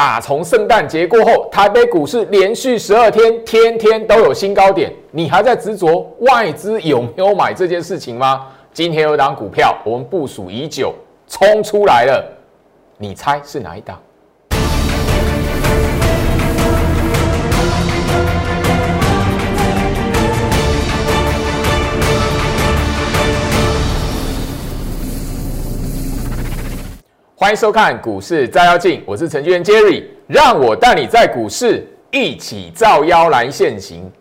打从圣诞节过后，台北股市连续十二天，天天都有新高点，你还在执着外资有没有买这件事情吗？今天有档股票，我们部署已久，冲出来了，你猜是哪一档？欢迎收看股市照妖镜，我是程序员 Jerry，让我带你在股市一起照妖来现行。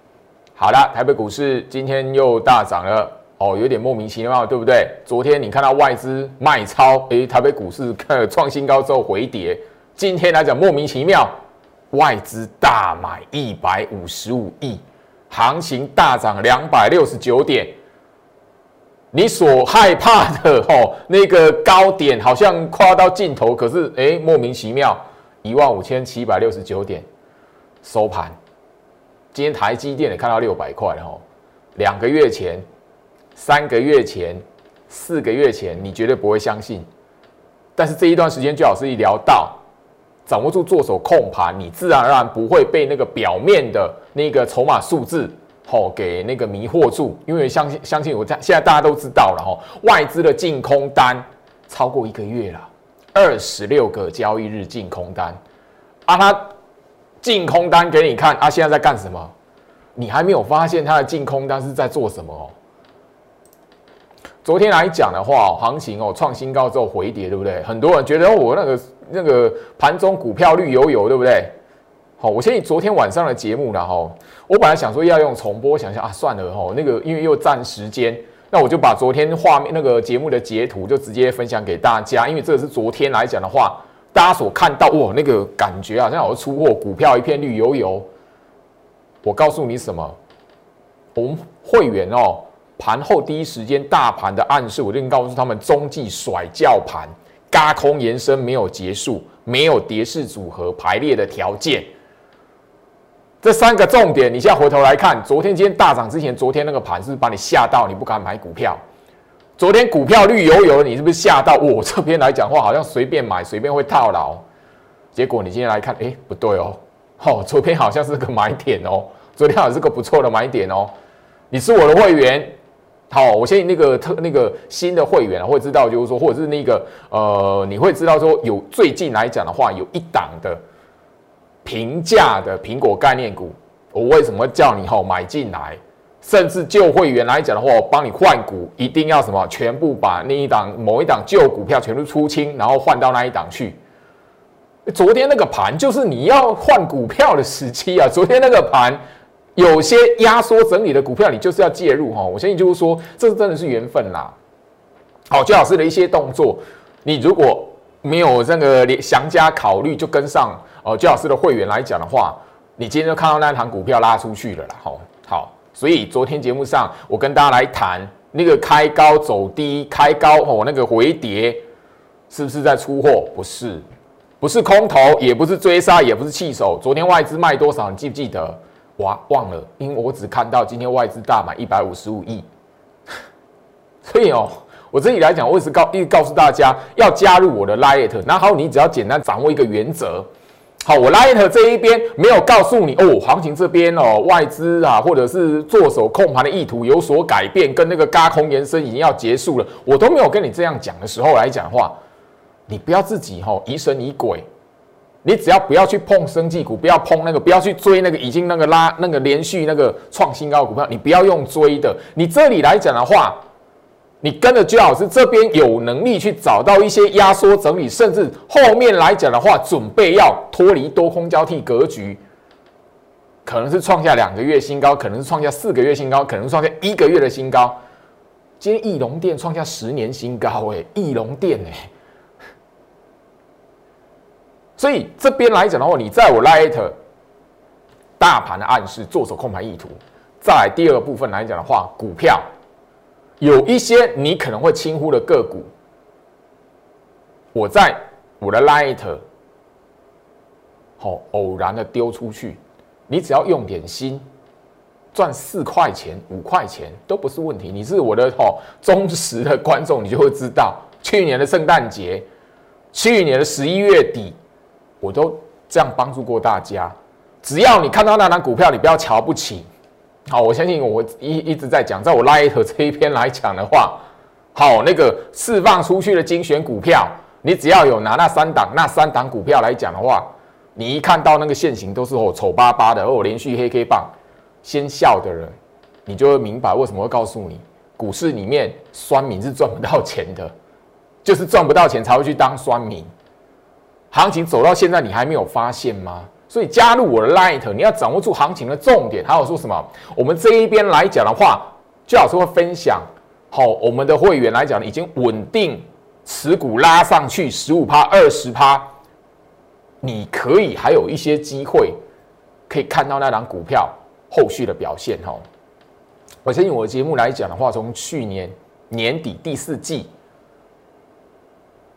好了，台北股市今天又大涨了，哦，有点莫名其妙，对不对？昨天你看到外资卖超，诶，台北股市看创新高之后回跌，今天来讲莫名其妙，外资大买一百五十五亿，行情大涨两百六十九点。你所害怕的吼，那个高点好像跨到尽头，可是哎，莫名其妙，一万五千七百六十九点收盘。今天台积电也看到六百块了吼。两个月前、三个月前、四个月前，你绝对不会相信。但是这一段时间，最好是一聊到掌握住做手控盘，你自然而然不会被那个表面的那个筹码数字。吼，给那个迷惑住，因为相信相信我，在现在大家都知道了吼，外资的净空单超过一个月了，二十六个交易日净空单，啊，他净空单给你看，啊，现在在干什么？你还没有发现他的净空单是在做什么哦？昨天来讲的话，行情哦创新高之后回跌，对不对？很多人觉得我那个那个盘中股票绿油油，对不对？好，我先以昨天晚上的节目了哈。我本来想说要用重播，想想啊，算了哈，那个因为又占时间，那我就把昨天画面那个节目的截图就直接分享给大家。因为这个是昨天来讲的话，大家所看到哇，那个感觉好像我出货，股票一片绿油油。我告诉你什么？我们会员哦，盘后第一时间大盘的暗示，我就告诉他们，中继甩叫盘，嘎空延伸没有结束，没有跌势组合排列的条件。这三个重点，你现在回头来看，昨天、今天大涨之前，昨天那个盘是不是把你吓到，你不敢买股票？昨天股票绿油油，你是不是吓到？我这边来讲话，好像随便买随便会套牢。结果你今天来看，哎，不对哦，哦，昨天好像是个买点哦，昨天好像是个不错的买点哦。你是我的会员，好，我先那个特那个新的会员会知道，就是说，或者是那个呃，你会知道说，有最近来讲的话，有一档的。平价的苹果概念股，我为什么叫你吼买进来？甚至旧会员来讲的话，我帮你换股，一定要什么？全部把那一档某一档旧股票全部出清，然后换到那一档去。昨天那个盘就是你要换股票的时期啊！昨天那个盘有些压缩整理的股票，你就是要介入哈。我相信就是说，这真的是缘分啦。好，最老师的一些动作，你如果没有这个详加考虑，就跟上。哦，焦老师的会员来讲的话，你今天就看到那一堂股票拉出去了啦。好，好，所以昨天节目上我跟大家来谈那个开高走低，开高哦，那个回跌是不是在出货？不是，不是空头，也不是追杀，也不是弃手。昨天外资卖多少？你记不记得？哇，忘了，因为我只看到今天外资大买一百五十五亿。所以哦，我这里来讲，我一直告一直告诉大家要加入我的 Light，然后你只要简单掌握一个原则。好，我 Light 这一边没有告诉你哦，行情这边哦，外资啊，或者是做手控盘的意图有所改变，跟那个嘎空延伸已经要结束了，我都没有跟你这样讲的时候来讲话，你不要自己哈疑神疑鬼，你只要不要去碰生技股，不要碰那个，不要去追那个已经那个拉那个连续那个创新高的股票，你不要用追的，你这里来讲的话。你跟着居老师这边有能力去找到一些压缩整理，甚至后面来讲的话，准备要脱离多空交替格局，可能是创下两个月新高，可能是创下四个月新高，可能创下一个月的新高。今天翼龙店创下十年新高，哎，翼龙店哎，所以这边来讲的话，你在我 light 大盘的暗示，做手控盘意图。再来第二个部分来讲的话，股票。有一些你可能会轻忽的个股，我在我的 Light 好偶然的丢出去，你只要用点心，赚四块钱、五块钱都不是问题。你是我的好忠实的观众，你就会知道，去年的圣诞节，去年的十一月底，我都这样帮助过大家。只要你看到那张股票，你不要瞧不起。好，我相信我一一直在讲，在我拉一头这一篇来讲的话，好，那个释放出去的精选股票，你只要有拿那三档那三档股票来讲的话，你一看到那个线型都是哦丑巴巴的，哦连续黑 K 棒，先笑的人，你就会明白为什么会告诉你，股市里面酸民是赚不到钱的，就是赚不到钱才会去当酸民。行情走到现在，你还没有发现吗？所以加入我的 Light，你要掌握住行情的重点。还有说什么？我们这一边来讲的话，最好是会分享。好，我们的会员来讲，已经稳定持股拉上去十五趴、二十趴，你可以还有一些机会可以看到那档股票后续的表现。哈，我相信我的节目来讲的话，从去年年底第四季。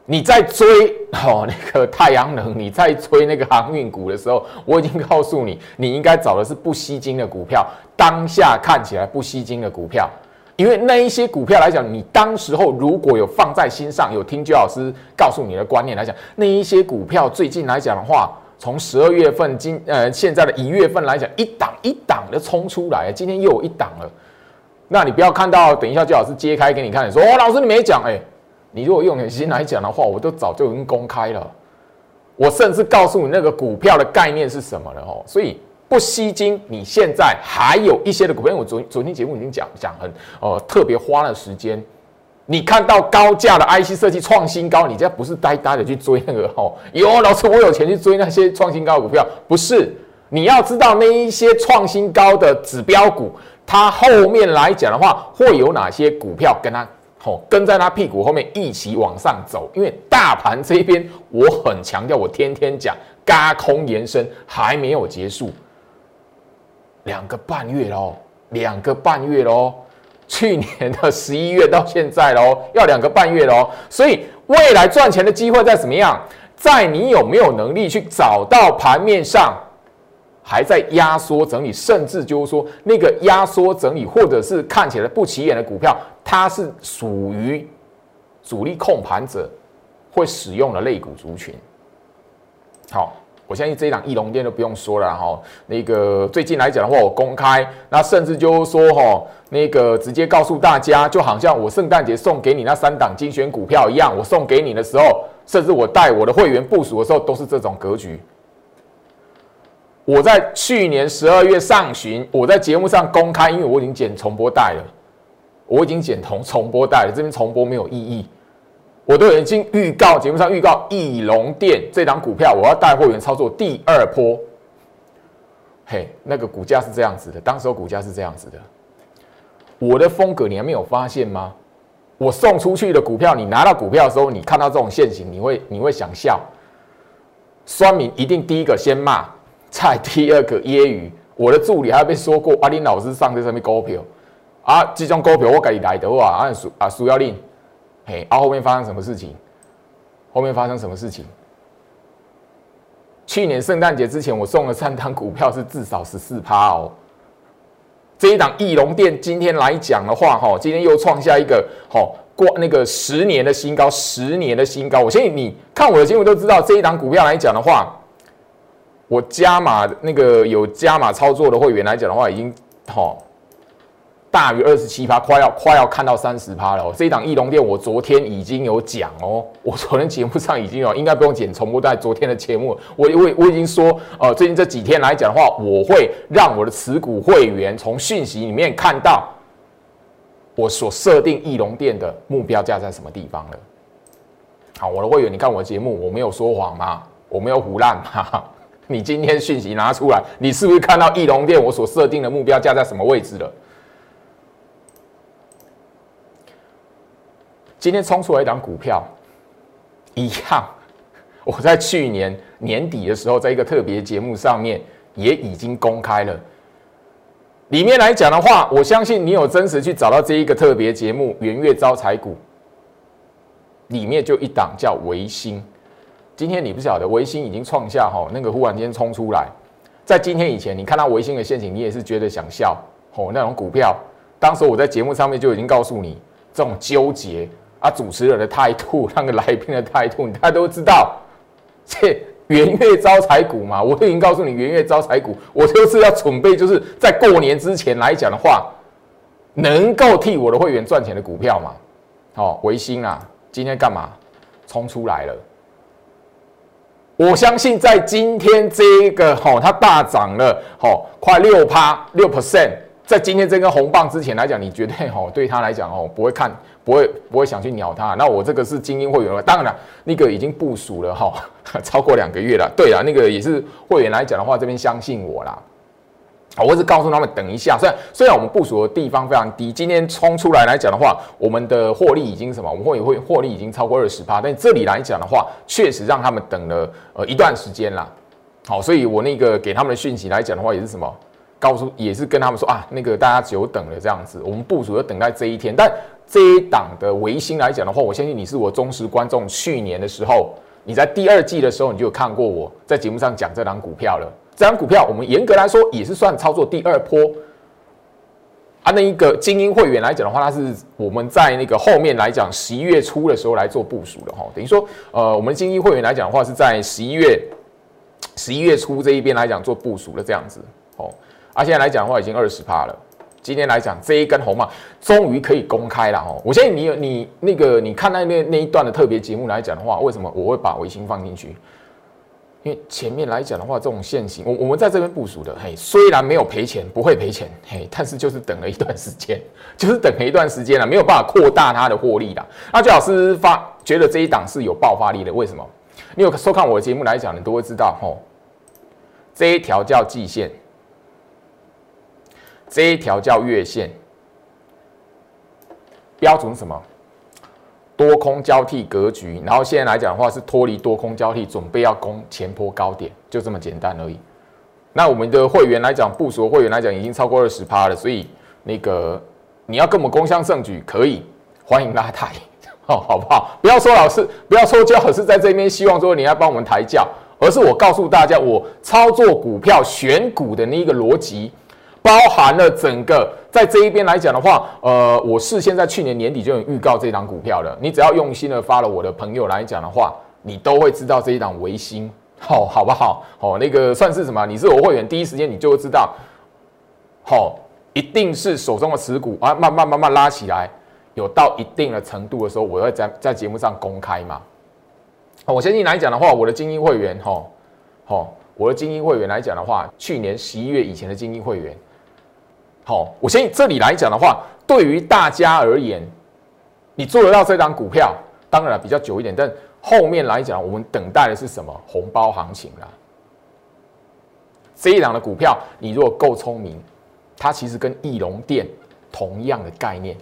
你在追哦那个太阳能，你在追那个航运股的时候，我已经告诉你，你应该找的是不吸金的股票。当下看起来不吸金的股票，因为那一些股票来讲，你当时候如果有放在心上，有听周老师告诉你的观念来讲，那一些股票最近来讲的话，从十二月份今呃现在的一月份来讲，一档一档的冲出来，今天又有一档了。那你不要看到，等一下周老师揭开给你看，说哦老师你没讲哎。你如果用点心来讲的话，我都早就已经公开了。我甚至告诉你那个股票的概念是什么了哦。所以不吸金，你现在还有一些的股票，我昨昨天节目已经讲讲很哦，特别花了时间。你看到高价的 IC 设计创新高，你这不是呆呆的去追那个哦？有老师，我有钱去追那些创新高的股票，不是？你要知道那一些创新高的指标股，它后面来讲的话，会有哪些股票跟它？哦，跟在他屁股后面一起往上走，因为大盘这边我很强调，我天天讲，嘎空延伸还没有结束，两个半月喽，两个半月喽，去年的十一月到现在喽，要两个半月喽，所以未来赚钱的机会在怎么样？在你有没有能力去找到盘面上？还在压缩整理，甚至就是说，那个压缩整理，或者是看起来不起眼的股票，它是属于主力控盘者会使用的类股族群。好，我相信这一档翼龙店都不用说了哈。那个最近来讲的话，我公开，那甚至就是说哈，那个直接告诉大家，就好像我圣诞节送给你那三档精选股票一样，我送给你的时候，甚至我带我的会员部署的时候，都是这种格局。我在去年十二月上旬，我在节目上公开，因为我已经剪重播带了，我已经剪重重播带了，这边重播没有意义。我都已经预告节目上预告，翼龙店这档股票，我要带货员操作第二波。嘿，那个股价是这样子的，当时候股价是这样子的。我的风格你还没有发现吗？我送出去的股票，你拿到股票的时候，你看到这种现形，你会你会想笑。酸民一定第一个先骂。在 第二个揶揄，我的助理还被说过，阿林老师上在上面股票，啊，这种股票我给你来的话，啊输啊输要令，嘿，啊后面发生什么事情？后面发生什么事情？去年圣诞节之前，我送了三档股票是至少十四趴哦。这一档翼龙店今天来讲的话，哈，今天又创下一个好过那个十年的新高，十年的新高。我相信你看我的节目都知道，这一档股票来讲的话。我加码那个有加码操作的会员来讲的话，已经好大于二十七趴，快要快要看到三十趴了。这一档翼龙店，我昨天已经有讲哦，我昨天节目上已经有，应该不用剪重播在昨天的节目，我我我已经说，呃，最近这几天来讲的话，我会让我的持股会员从讯息里面看到我所设定翼龙店的目标价在什么地方了。好，我的会员，你看我的节目，我没有说谎吗？我没有胡乱吗？你今天讯息拿出来，你是不是看到翼龙店我所设定的目标价在什么位置了？今天冲出来一档股票，一样，我在去年年底的时候，在一个特别节目上面也已经公开了。里面来讲的话，我相信你有真实去找到这一个特别节目《圆月招财股》，里面就一档叫维新。今天你不晓得，维新已经创下哈那个忽然间冲出来，在今天以前，你看到维新的陷阱，你也是觉得想笑哦。那种股票，当时我在节目上面就已经告诉你，这种纠结啊，主持人的态度，那个来宾的态度，大家都知道，这元月招财股嘛，我都已经告诉你元月招财股，我就是要准备，就是在过年之前来讲的话，能够替我的会员赚钱的股票嘛。好，维新啊，今天干嘛冲出来了？我相信在今天这一个吼，它大涨了吼，快六趴六 percent，在今天这根红棒之前来讲，你绝对吼对它来讲哦不会看。不会不会想去鸟它，那我这个是精英会员了，当然了，那个已经部署了哈，超过两个月了。对了，那个也是会员来讲的话，这边相信我啦。我是告诉他们等一下，虽然虽然我们部署的地方非常低，今天冲出来来讲的话，我们的获利已经什么？我们会会获利已经超过二十趴，但这里来讲的话，确实让他们等了呃一段时间啦。好，所以我那个给他们的讯息来讲的话，也是什么？告诉也是跟他们说啊，那个大家久等了这样子，我们部署要等待这一天，但。这一档的维新来讲的话，我相信你是我忠实观众。去年的时候，你在第二季的时候，你就看过我在节目上讲这档股票了。这档股票，我们严格来说也是算操作第二波。啊，那一个精英会员来讲的话，它是我们在那个后面来讲十一月初的时候来做部署的哈。等于说，呃，我们精英会员来讲的话，是在十一月十一月初这一边来讲做部署的这样子。哦，啊，现在来讲的话，已经二十趴了。今天来讲，这一根红棒终于可以公开了哦！我相信你有你那个你看那那那一段的特别节目来讲的话，为什么我会把维新放进去？因为前面来讲的话，这种现行，我我们在这边部署的，嘿，虽然没有赔钱，不会赔钱，嘿，但是就是等了一段时间，就是等了一段时间了，没有办法扩大它的获利啦。那最好是发觉得这一档是有爆发力的，为什么？你有收看我的节目来讲，你都会知道，吼，这一条叫季线。这一条叫月线，标准什么？多空交替格局，然后现在来讲的话是脱离多空交替，准备要攻前坡高点，就这么简单而已。那我们的会员来讲，部署会员来讲已经超过二十趴了，所以那个你要跟我们共襄盛举，可以欢迎拉抬，好 好不好？不要说老师，不要说教老师在这边希望说你要帮我们抬轿，而是我告诉大家，我操作股票选股的那一个逻辑。包含了整个在这一边来讲的话，呃，我事先在去年年底就有预告这档股票了。你只要用心的发了我的朋友来讲的话，你都会知道这一档维新，好，好不好？哦，那个算是什么？你是我会员，第一时间你就会知道，好，一定是手中的持股啊，慢慢慢慢拉起来，有到一定的程度的时候，我会在在节目上公开嘛。我相信来讲的话，我的精英会员，哈，好，我的精英会员来讲的话，去年十一月以前的精英会员。好，我相信这里来讲的话，对于大家而言，你做得到这张股票，当然比较久一点，但后面来讲，我们等待的是什么红包行情啦。这一档的股票，你如果够聪明，它其实跟翼龙店同样的概念，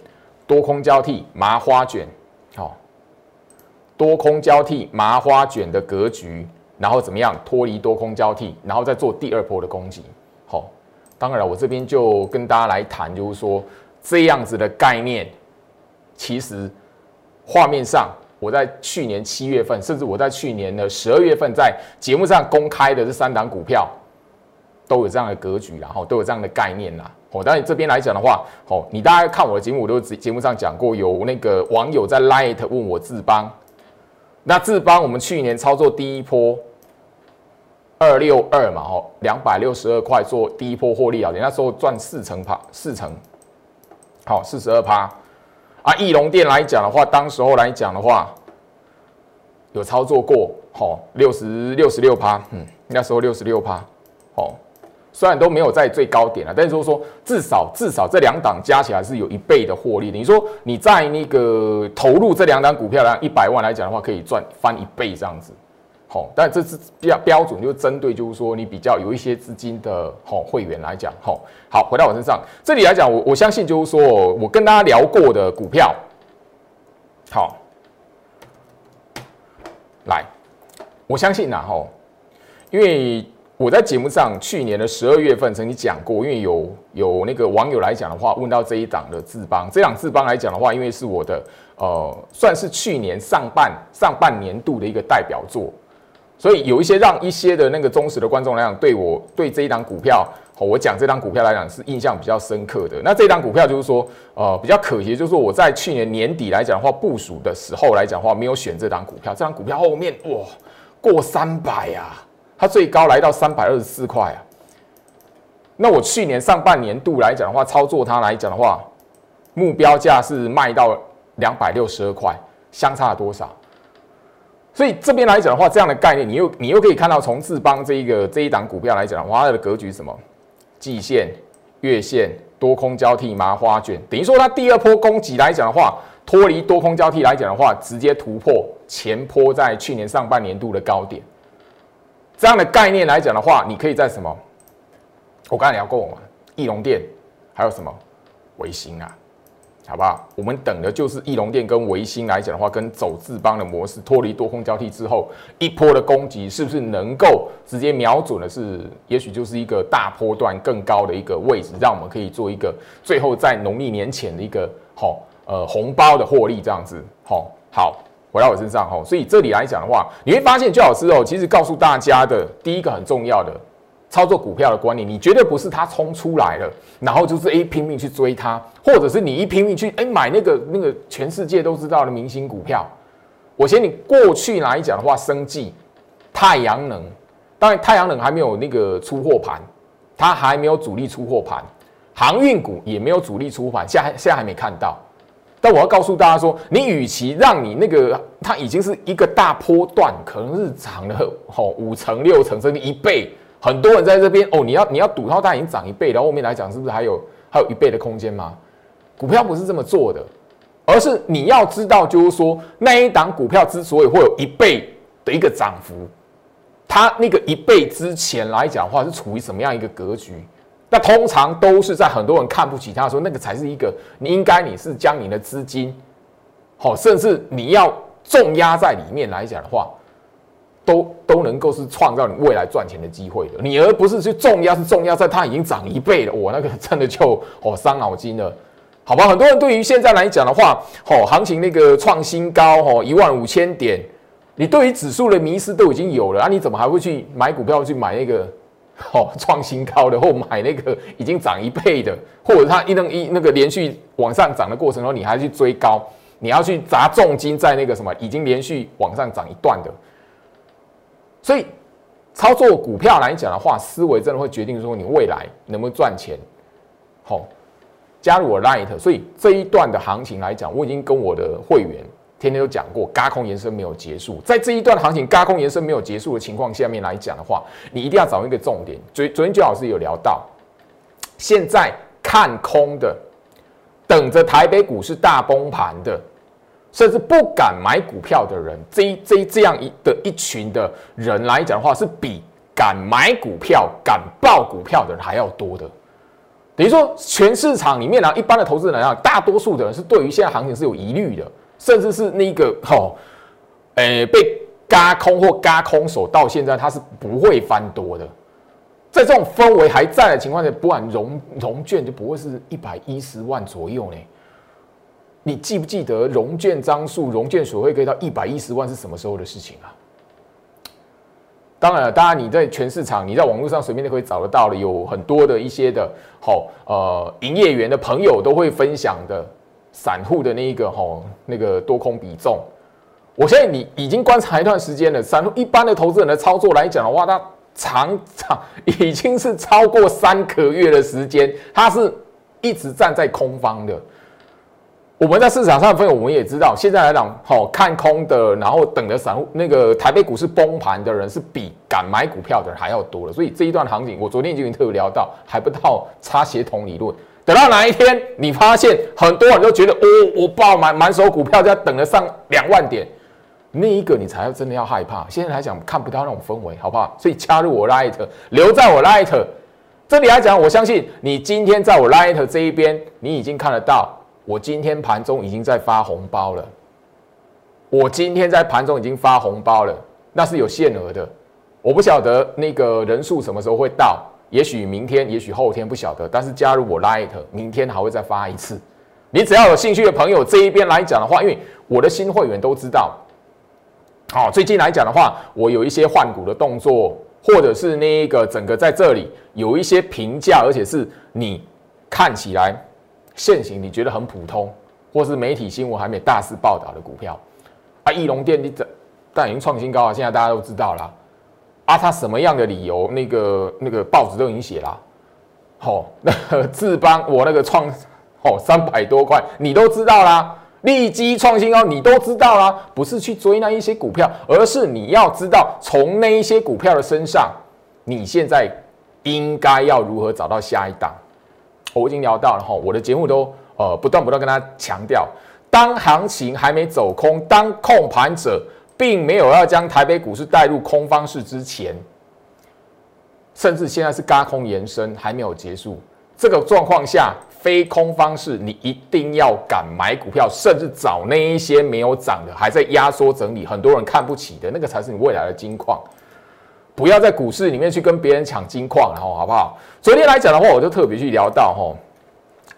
多空交替麻花卷，好，多空交替麻花卷的格局，然后怎么样脱离多空交替，然后再做第二波的攻击，当然了，我这边就跟大家来谈，就是说这样子的概念，其实画面上我在去年七月份，甚至我在去年的十二月份，在节目上公开的这三档股票，都有这样的格局，然后都有这样的概念啦。哦，当然这边来讲的话，哦，你大家看我的节目，我都节目上讲过，有那个网友在 Light 问我智邦，那智邦我们去年操作第一波。二六二嘛，吼，两百六十二块做第一波获利啊，你那时候赚四成趴，四成，好，四十二趴。啊，翼龙店来讲的话，当时候来讲的话，有操作过，吼，六十六十六趴，嗯，那时候六十六趴，哦，虽然都没有在最高点了，但是说至少至少这两档加起来是有一倍的获利。你说你在那个投入这两档股票来一百万来讲的话，可以赚翻一倍这样子。好，但这是标标准，就针对，就是说你比较有一些资金的好会员来讲，好，好，回到我身上，这里来讲，我我相信就是说我跟大家聊过的股票，好，来，我相信呐，吼，因为我在节目上去年的十二月份曾经讲过，因为有有那个网友来讲的话，问到这一档的智邦，这档智邦来讲的话，因为是我的呃，算是去年上半上半年度的一个代表作。所以有一些让一些的那个忠实的观众来讲，对我对这一档股票，我讲这档股票来讲是印象比较深刻的。那这档股票就是说，呃，比较可惜，就是说我在去年年底来讲的话，部署的时候来讲的话，没有选这档股票。这档股票后面哇，过三百呀，它最高来到三百二十四块啊。那我去年上半年度来讲的话，操作它来讲的话，目标价是卖到两百六十二块，相差了多少？所以这边来讲的话，这样的概念，你又你又可以看到，从智邦这一个这一档股票来讲，它的格局是什么？季线、月线、多空交替、麻花卷，等于说它第二波攻击来讲的话，脱离多空交替来讲的话，直接突破前坡在去年上半年度的高点。这样的概念来讲的话，你可以在什么？我刚才聊过嘛，翼龙店，还有什么？维新啊。好不好？我们等的就是翼龙店跟维新来讲的话，跟走智邦的模式脱离多空交替之后，一波的攻击是不是能够直接瞄准的是，也许就是一个大波段更高的一个位置，让我们可以做一个最后在农历年前的一个好呃红包的获利这样子。好，好回到我身上哈，所以这里来讲的话，你会发现，周老师哦，其实告诉大家的第一个很重要的。操作股票的观念，你绝对不是它冲出来了，然后就是哎拼命去追它，或者是你一拼命去哎买那个那个全世界都知道的明星股票。我嫌你过去来讲的话，生计、太阳能，当然太阳能还没有那个出货盘，它还没有主力出货盘，航运股也没有主力出盘，现在现在还没看到。但我要告诉大家说，你与其让你那个它已经是一个大波段，可能是涨了吼五成六成甚至一倍。很多人在这边哦，你要你要赌它，它已经涨一倍，然后后面来讲是不是还有还有一倍的空间吗？股票不是这么做的，而是你要知道，就是说那一档股票之所以会有一倍的一个涨幅，它那个一倍之前来讲的话是处于什么样一个格局？那通常都是在很多人看不起它的时候，那个才是一个你应该你是将你的资金，好，甚至你要重压在里面来讲的话。都都能够是创造你未来赚钱的机会的，你而不是去重压，是重压在它已经涨一倍了，我那个真的就哦伤脑筋了，好吧？很多人对于现在来讲的话，哦行情那个创新高哦一万五千点，你对于指数的迷失都已经有了啊，你怎么还会去买股票去买那个哦创新高的，或买那个已经涨一倍的，或者它一能一那个连续往上涨的过程中，你还去追高，你要去砸重金在那个什么已经连续往上涨一段的。所以，操作股票来讲的话，思维真的会决定说你未来能不能赚钱。好，加入我 Light，所以这一段的行情来讲，我已经跟我的会员天天都讲过，嘎空延伸没有结束。在这一段行情嘎空延伸没有结束的情况下面来讲的话，你一定要找一个重点。昨昨天周老师有聊到，现在看空的，等着台北股市大崩盘的。甚至不敢买股票的人，这这这样一的一群的人来讲的话，是比敢买股票、敢报股票的人还要多的。等于说，全市场里面呢，一般的投资人啊，大多数的人是对于现在行情是有疑虑的，甚至是那个吼，诶，被嘎空或嘎空手，到现在他是不会翻多的。在这种氛围还在的情况下，不然融融券就不会是一百一十万左右呢。你记不记得融券张数、融券所会可以到一百一十万是什么时候的事情啊？当然了，当然你在全市场，你在网络上随便都可以找得到的，有很多的一些的，好呃，营业员的朋友都会分享的，散户的那一个吼那个多空比重。我相信你已经观察一段时间了，散户一般的投资人的操作来讲的话，他长长已经是超过三个月的时间，他是一直站在空方的。我们在市场上的朋友，我们也知道，现在来讲，好看空的，然后等着散户那个台北股市崩盘的人，是比敢买股票的人还要多了。所以这一段行情，我昨天就已经特别聊到，还不到差协同理论。等到哪一天你发现很多人都觉得，哦，我爆满 满手股票，在等着上两万点，那一个你才要真的要害怕。现在来讲看不到那种氛围，好不好？所以加入我 Light，留在我 Light 这里来讲，我相信你今天在我 Light 这一边，你已经看得到。我今天盘中已经在发红包了，我今天在盘中已经发红包了，那是有限额的，我不晓得那个人数什么时候会到，也许明天，也许后天，不晓得。但是加入我 Light，明天还会再发一次。你只要有兴趣的朋友，这一边来讲的话，因为我的新会员都知道，好，最近来讲的话，我有一些换股的动作，或者是那个整个在这里有一些评价，而且是你看起来。现行你觉得很普通，或是媒体新闻还没大肆报道的股票，啊，翼龙电力怎但已经创新高了，现在大家都知道了。啊，他什么样的理由？那个那个报纸都已经写了。好，那个 智邦我那个创，哦三百多块，你都知道啦。利基创新高，你都知道啦。不是去追那一些股票，而是你要知道从那一些股票的身上，你现在应该要如何找到下一档。我已经聊到了哈，我的节目都呃不断不断跟他强调，当行情还没走空，当控盘者并没有要将台北股市带入空方式之前，甚至现在是嘎空延伸还没有结束，这个状况下，非空方式你一定要敢买股票，甚至找那一些没有涨的，还在压缩整理，很多人看不起的那个才是你未来的金矿。不要在股市里面去跟别人抢金矿，然后好不好？昨天来讲的话，我就特别去聊到哈，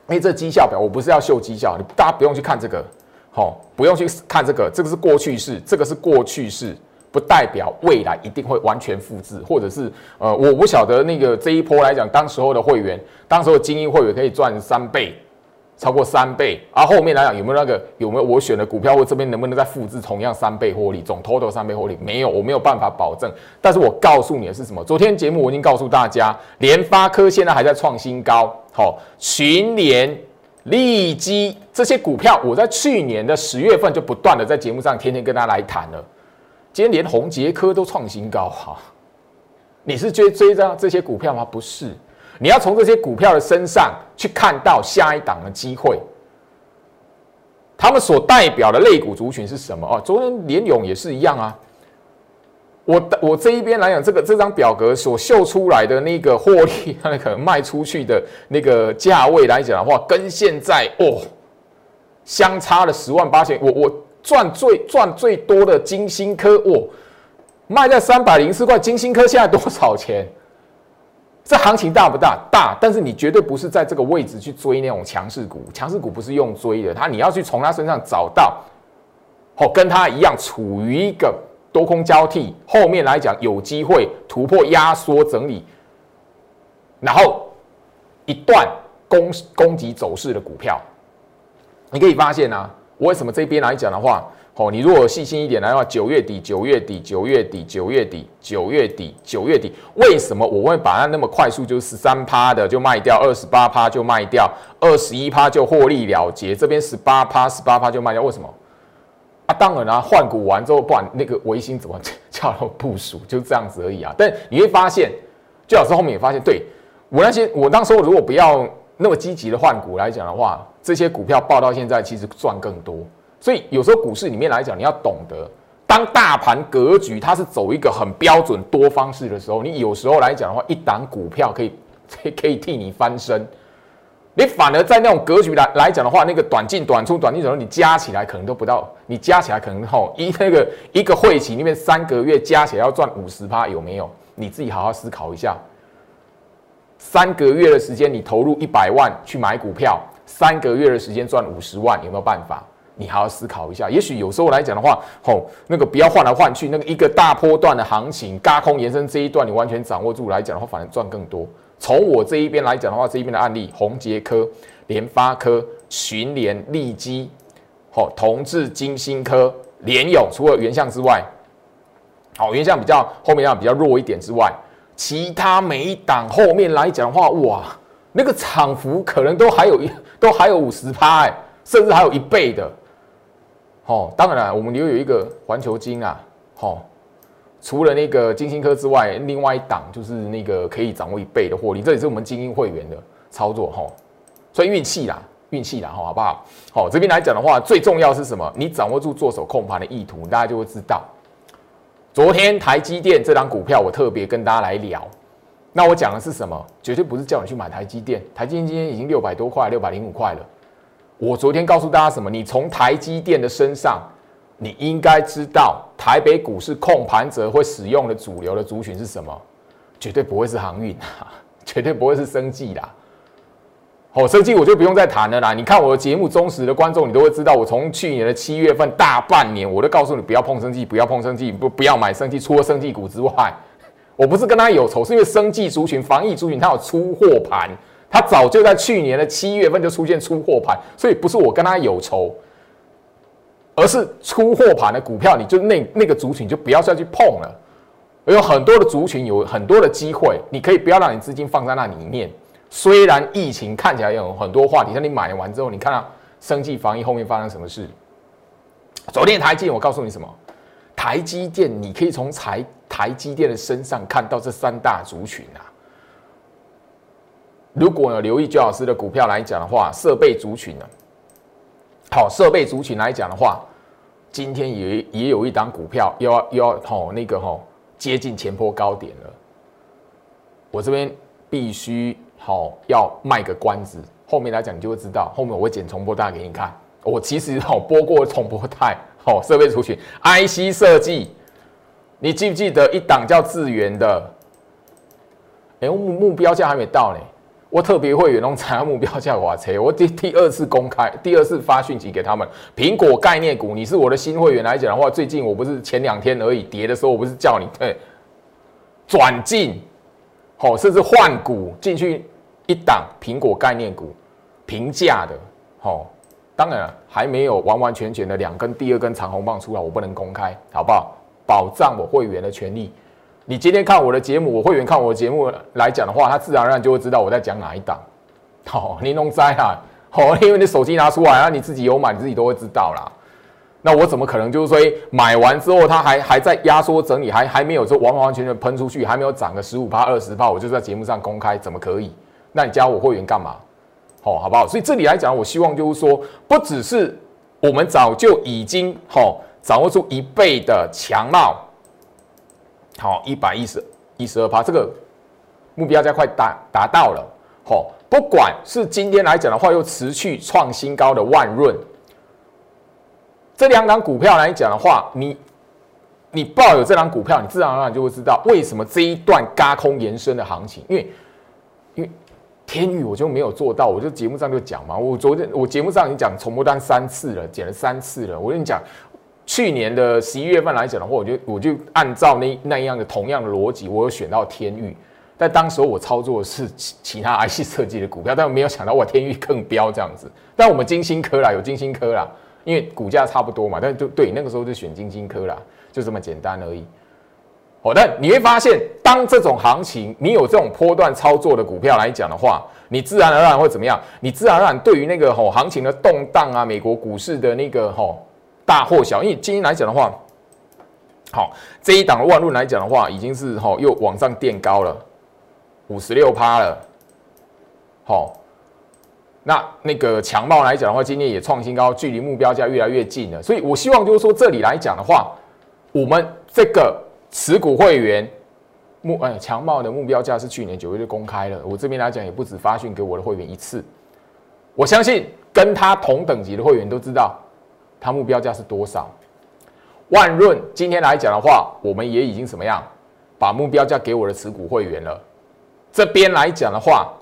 因为这绩效表我不是要秀绩效，大家不用去看这个，好，不用去看这个，这个是过去式，这个是过去式，不代表未来一定会完全复制，或者是呃，我不晓得那个这一波来讲，当时候的会员，当时候精英会员可以赚三倍。超过三倍，而后面来讲有没有那个有没有我选的股票我这边能不能再复制同样三倍获利，总 total 三倍获利没有，我没有办法保证。但是我告诉你的是什么？昨天节目我已经告诉大家，联发科现在还在创新高，好，群联、利基这些股票，我在去年的十月份就不断的在节目上天天跟大家来谈了。今天连宏杰科都创新高哈，你是追追这这些股票吗？不是。你要从这些股票的身上去看到下一档的机会，他们所代表的类股族群是什么？哦，昨天联勇也是一样啊。我我这一边来讲，这个这张表格所秀出来的那个获利，那可能卖出去的那个价位来讲的话，跟现在哦相差了十万八千。我我赚最赚最多的金星科哦，卖在三百零四块。金星科现在多少钱？这行情大不大？大，但是你绝对不是在这个位置去追那种强势股。强势股不是用追的，它你要去从它身上找到，哦，跟它一样处于一个多空交替，后面来讲有机会突破压缩整理，然后一段攻攻击走势的股票，你可以发现呢，我为什么这边来讲的话？哦，你如果细心一点来的话，九月底、九月底、九月底、九月底、九月底、九月底，为什么我会把它那么快速，就是十三趴的就卖掉，二十八趴就卖掉，二十一趴就获利了结，这边十八趴、十八趴就卖掉，为什么？啊，当然啦，换股完之后，不管那个维新怎么 叫部署，就这样子而已啊。但你会发现，最老师后面也发现，对我那些我当时候如果不要那么积极的换股来讲的话，这些股票报到现在其实赚更多。所以有时候股市里面来讲，你要懂得，当大盘格局它是走一个很标准多方式的时候，你有时候来讲的话，一档股票可以可以替你翻身。你反而在那种格局来来讲的话，那个短进短出短进短出，你加起来可能都不到，你加起来可能吼一那个一个会期里面三个月加起来要赚五十趴，有没有？你自己好好思考一下。三个月的时间，你投入一百万去买股票，三个月的时间赚五十万，有没有办法？你还要思考一下，也许有时候来讲的话，吼，那个不要换来换去，那个一个大波段的行情，嘎空延伸这一段，你完全掌握住来讲的话，反而赚更多。从我这一边来讲的话，这一边的案例，宏杰科、联发科、群联、利基、好同志、金星科、联友，除了原相之外，好原相比较后面要比较弱一点之外，其他每一档后面来讲的话，哇，那个涨幅可能都还有一都还有五十趴哎，甚至还有一倍的。哦，当然了，我们留有一个环球金啊，哦，除了那个金星科之外，另外一档就是那个可以掌握一倍的获利，这也是我们精英会员的操作哈，所以运气啦，运气啦，好，好不好？好，这边来讲的话，最重要是什么？你掌握住做手控盘的意图，大家就会知道。昨天台积电这张股票，我特别跟大家来聊，那我讲的是什么？绝对不是叫你去买台积电，台积电今天已经六百多块，六百零五块了。我昨天告诉大家什么？你从台积电的身上，你应该知道台北股市控盘者会使用的主流的族群是什么？绝对不会是航运啊，绝对不会是生计啦。好，生计我就不用再谈了啦。你看我的节目忠实的观众，你都会知道，我从去年的七月份大半年，我都告诉你不要碰生计，不要碰生计，不不要买生计，除了生计股之外，我不是跟他有仇，是因为生计族群、防疫族群它有出货盘。他早就在去年的七月份就出现出货盘，所以不是我跟他有仇，而是出货盘的股票，你就那那个族群就不要再去碰了。有很多的族群有很多的机会，你可以不要让你资金放在那里面。虽然疫情看起来有很多话题，但你买完之后，你看到生计防疫后面发生什么事？昨天台积，我告诉你什么？台积电，你可以从台台积电的身上看到这三大族群啊。如果呢留意周老师的股票来讲的话，设备族群呢，好，设备族群来讲的话，今天也也有一档股票又要又要好那个哈接近前坡高点了。我这边必须好要卖个关子，后面来讲你就会知道，后面我会剪重播带给你看。我其实好播过重播带，好设备族群 IC 设计，你记不记得一档叫智源的？哎，目目标价还没到呢。我特别会员弄产业目标价我车，我第第二次公开，第二次发讯息给他们。苹果概念股，你是我的新会员来讲的话，最近我不是前两天而已跌的时候，我不是叫你对转进，好，甚至换股进去一档苹果概念股，平价的，好，当然了，还没有完完全全的两根第二根长红棒出来，我不能公开，好不好？保障我会员的权利。你今天看我的节目，我会员看我的节目来讲的话，他自然而然就会知道我在讲哪一档。好，你弄灾啊！好，因为你手机拿出来，然后你自己有买，你自己都会知道啦。那我怎么可能就是说买完之后，它还还在压缩整理，还还没有说完完全全喷出去，还没有涨个十五趴、二十趴，我就在节目上公开，怎么可以？那你加我会员干嘛？好，好不好？所以这里来讲，我希望就是说，不只是我们早就已经好掌握出一倍的强貌。好，一百一十一十二趴，这个目标价快达达到了。好，不管是今天来讲的话，又持续创新高的万润，这两档股票来讲的话，你你抱有这档股票，你自然而然就会知道为什么这一段嘎空延伸的行情，因为因为天宇我就没有做到，我就节目上就讲嘛，我昨天我节目上已经讲重播单三次了，减了三次了，我跟你讲。去年的十一月份来讲的话，我就我就按照那那样的同样的逻辑，我有选到天域，但当时我操作的是其其他 IC 设计的股票，但我没有想到哇天域更飙这样子。但我们金星科啦，有金星科啦，因为股价差不多嘛，但就对那个时候就选金星科啦，就这么简单而已。哦，但你会发现，当这种行情，你有这种波段操作的股票来讲的话，你自然而然会怎么样？你自然而然对于那个吼行情的动荡啊，美国股市的那个吼。大或小，因为今天来讲的话，好这一档的万润来讲的话，已经是哈又往上垫高了五十六趴了。好，那那个强茂来讲的话，今天也创新高，距离目标价越来越近了。所以我希望就是说，这里来讲的话，我们这个持股会员目哎强茂的目标价是去年九月就公开了。我这边来讲也不止发讯给我的会员一次，我相信跟他同等级的会员都知道。它目标价是多少？万润今天来讲的话，我们也已经怎么样，把目标价给我的持股会员了。这边来讲的话，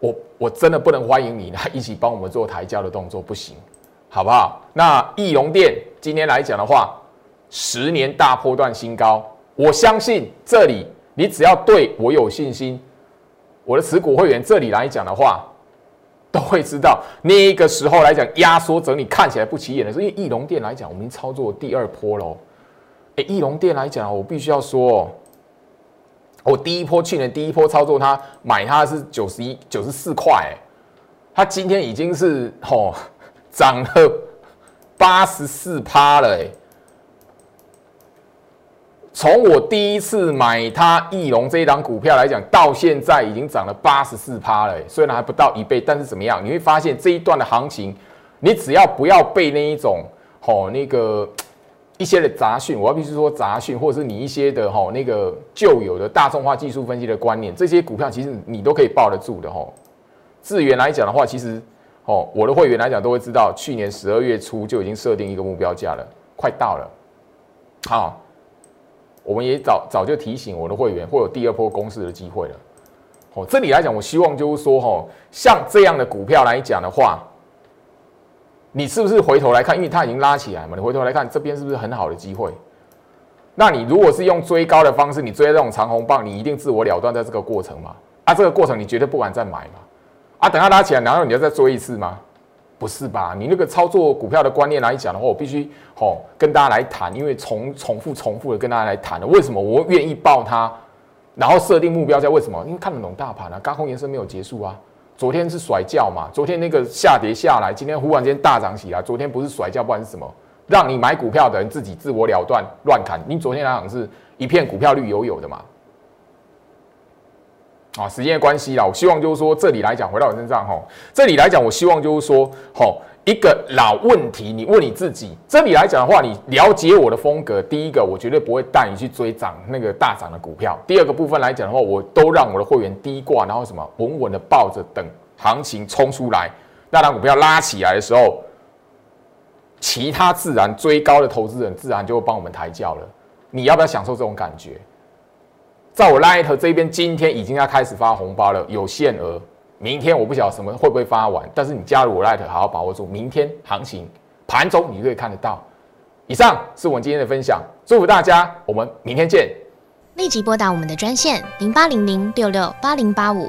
我我真的不能欢迎你来 一起帮我们做抬轿的动作，不行，好不好？那易容店今天来讲的话，十年大波段新高，我相信这里你只要对我有信心，我的持股会员这里来讲的话。都会知道那个时候来讲，压缩整理看起来不起眼的时候，因为翼龙店来讲，我们操作第二波喽。哎，翼龙店来讲，我必须要说，我第一波去年第一波操作它买它是九十一九十四块，它今天已经是哦涨了八十四趴了，哎。从我第一次买它翼龙这一档股票来讲，到现在已经涨了八十四趴了。虽然还不到一倍，但是怎么样？你会发现这一段的行情，你只要不要被那一种吼那个 一些的杂讯，我要必须说杂讯，或者是你一些的吼那个旧有的大众化技术分析的观念，这些股票其实你都可以抱得住的吼。智源来讲的话，其实哦，我的会员来讲都会知道，去年十二月初就已经设定一个目标价了，快到了，好。我们也早早就提醒我的会员会有第二波攻势的机会了。哦，这里来讲，我希望就是说，哈，像这样的股票来讲的话，你是不是回头来看，因为它已经拉起来嘛？你回头来看这边是不是很好的机会？那你如果是用追高的方式，你追这种长红棒，你一定自我了断在这个过程嘛？啊，这个过程你绝对不敢再买嘛？啊，等它拉起来，然后你要再追一次吗？不是吧？你那个操作股票的观念来讲的话，我必须吼跟大家来谈，因为重重复重复的跟大家来谈了，为什么我愿意报它，然后设定目标价？为什么？因为看得懂大盘啊，高空延伸没有结束啊。昨天是甩轿嘛，昨天那个下跌下来，今天忽然间大涨起来。昨天不是甩轿，不管是什么？让你买股票的人自己自我了断乱砍。你昨天来讲是一片股票绿油油的嘛？啊，时间的关系啦，我希望就是说，这里来讲，回到我身上哈，这里来讲，我希望就是说，吼，一个老问题，你问你自己，这里来讲的话，你了解我的风格，第一个，我绝对不会带你去追涨那个大涨的股票；第二个部分来讲的话，我都让我的会员低挂，然后什么稳稳的抱着等行情冲出来，那档股票拉起来的时候，其他自然追高的投资人自然就会帮我们抬轿了。你要不要享受这种感觉？在我 Light 这边，今天已经要开始发红包了，有限额。明天我不晓得什么会不会发完，但是你加入我 Light，好好把握住，明天行情盘中你可以看得到。以上是我们今天的分享，祝福大家，我们明天见。立即拨打我们的专线零八零零六六八零八五。